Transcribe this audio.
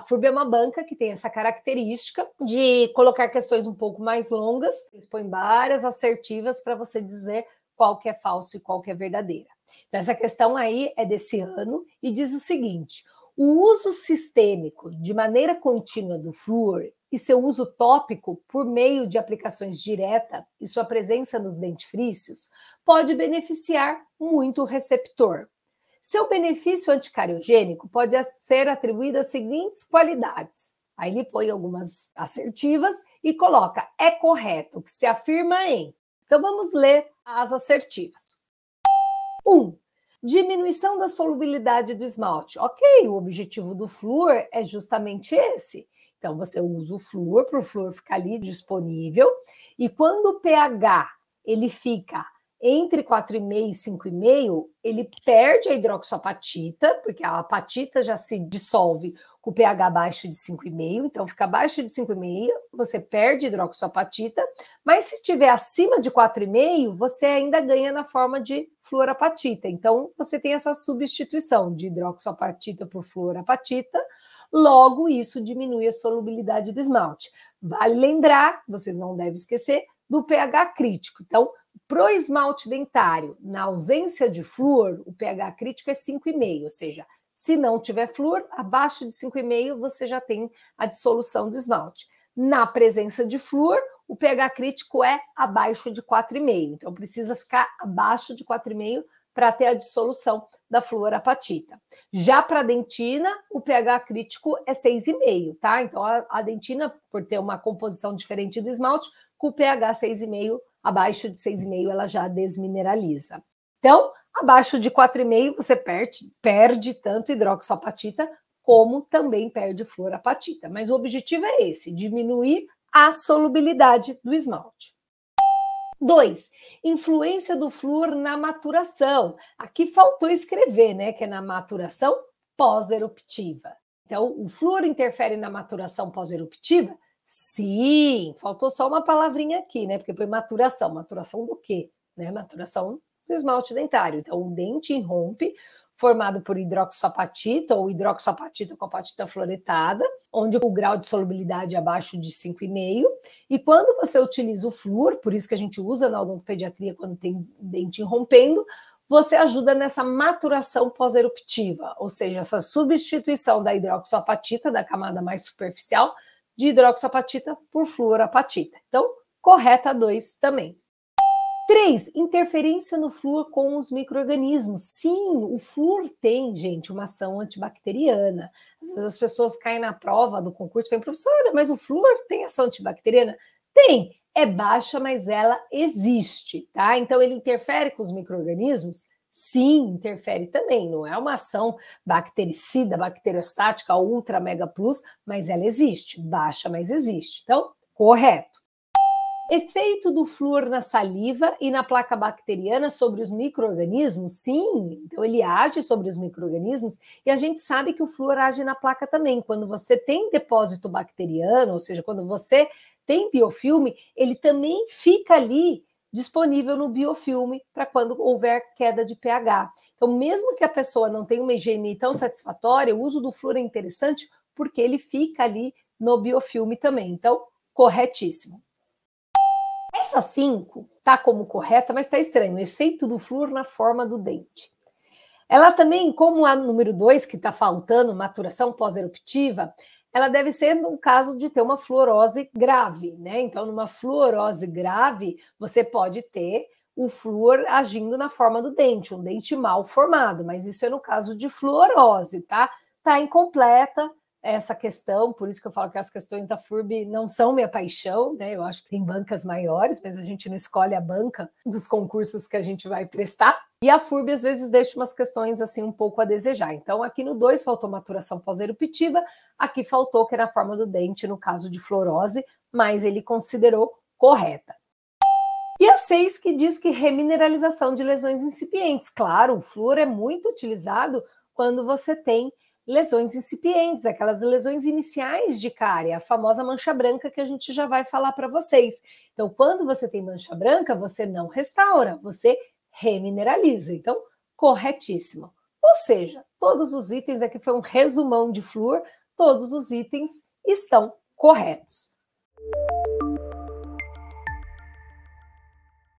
A FURB é uma banca que tem essa característica de colocar questões um pouco mais longas, eles põem várias assertivas para você dizer qual que é falso e qual que é verdadeira. Então, essa questão aí é desse ano e diz o seguinte: o uso sistêmico de maneira contínua do flúor e seu uso tópico por meio de aplicações direta e sua presença nos dentifrícios pode beneficiar muito o receptor. Seu benefício anticariogênico pode ser atribuído às seguintes qualidades. Aí ele põe algumas assertivas e coloca: é correto que se afirma em. Então vamos ler as assertivas. 1. Um, diminuição da solubilidade do esmalte. Ok, o objetivo do flúor é justamente esse. Então você usa o flúor para o flúor ficar ali disponível e quando o pH ele fica entre 4,5 e 5,5, ele perde a hidroxoapatita, porque a apatita já se dissolve com pH abaixo de 5,5, então fica abaixo de 5,5, você perde hidroxoapatita, mas se estiver acima de 4,5, você ainda ganha na forma de fluorapatita. Então você tem essa substituição de hidroxoapatita por fluorapatita, logo isso diminui a solubilidade do esmalte. Vale lembrar, vocês não devem esquecer, do pH crítico. Então, Pro esmalte dentário, na ausência de flúor, o pH crítico é 5,5, ou seja, se não tiver flúor, abaixo de 5,5 você já tem a dissolução do esmalte. Na presença de flúor, o pH crítico é abaixo de 4,5. Então precisa ficar abaixo de 4,5 para ter a dissolução da fluorapatita. Já para a dentina, o pH crítico é 6,5, tá? Então a, a dentina, por ter uma composição diferente do esmalte, com o pH 6,5 abaixo de 6,5 ela já desmineraliza. Então, abaixo de 4,5 você perde, perde tanto hidroxoapatita como também perde fluorapatita. Mas o objetivo é esse, diminuir a solubilidade do esmalte. 2. Influência do flúor na maturação. Aqui faltou escrever, né, que é na maturação pós-eruptiva. Então, o flúor interfere na maturação pós-eruptiva? Sim, faltou só uma palavrinha aqui, né? Porque foi maturação. Maturação do quê? Né? Maturação do esmalte dentário. Então, o dente irrompe, formado por hidroxoapatita ou hidroxoapatita com apatita fluoretada, onde o grau de solubilidade é abaixo de 5,5. E quando você utiliza o flúor, por isso que a gente usa na odontopediatria quando tem dente irrompendo, você ajuda nessa maturação pós-eruptiva, ou seja, essa substituição da hidroxoapatita, da camada mais superficial, de hidroxoapatita por fluorapatita. Então, correta 2 também. 3. Interferência no flúor com os micro-organismos. Sim, o flúor tem, gente, uma ação antibacteriana. Às vezes as pessoas caem na prova do concurso e falam, professora, mas o flúor tem ação antibacteriana? Tem, é baixa, mas ela existe, tá? Então ele interfere com os micro-organismos? Sim, interfere também. Não é uma ação bactericida, bacteriostática, ultra mega plus, mas ela existe. Baixa, mas existe. Então, correto. Efeito do flúor na saliva e na placa bacteriana sobre os micro-organismos? Sim, então ele age sobre os micro-organismos e a gente sabe que o flúor age na placa também. Quando você tem depósito bacteriano, ou seja, quando você tem biofilme, ele também fica ali disponível no biofilme para quando houver queda de pH. Então, mesmo que a pessoa não tenha uma higiene tão satisfatória, o uso do flúor é interessante porque ele fica ali no biofilme também. Então, corretíssimo. Essa 5 tá como correta, mas está estranho. O efeito do flúor na forma do dente. Ela também, como a número 2, que está faltando, maturação pós-eruptiva, ela deve ser no caso de ter uma fluorose grave, né? Então, numa fluorose grave, você pode ter o flúor agindo na forma do dente, um dente mal formado, mas isso é no caso de fluorose, tá? Tá incompleta essa questão, por isso que eu falo que as questões da FURB não são minha paixão, né? Eu acho que tem bancas maiores, mas a gente não escolhe a banca dos concursos que a gente vai prestar. E a FURB às vezes deixa umas questões assim um pouco a desejar. Então, aqui no 2 faltou maturação pós-eruptiva, aqui faltou que era a forma do dente no caso de fluorose, mas ele considerou correta. E a 6 que diz que remineralização de lesões incipientes. Claro, o flúor é muito utilizado quando você tem lesões incipientes, aquelas lesões iniciais de cárie, a famosa mancha branca que a gente já vai falar para vocês. Então, quando você tem mancha branca, você não restaura, você remineraliza. Então, corretíssimo. Ou seja, todos os itens aqui foi um resumão de flúor, todos os itens estão corretos.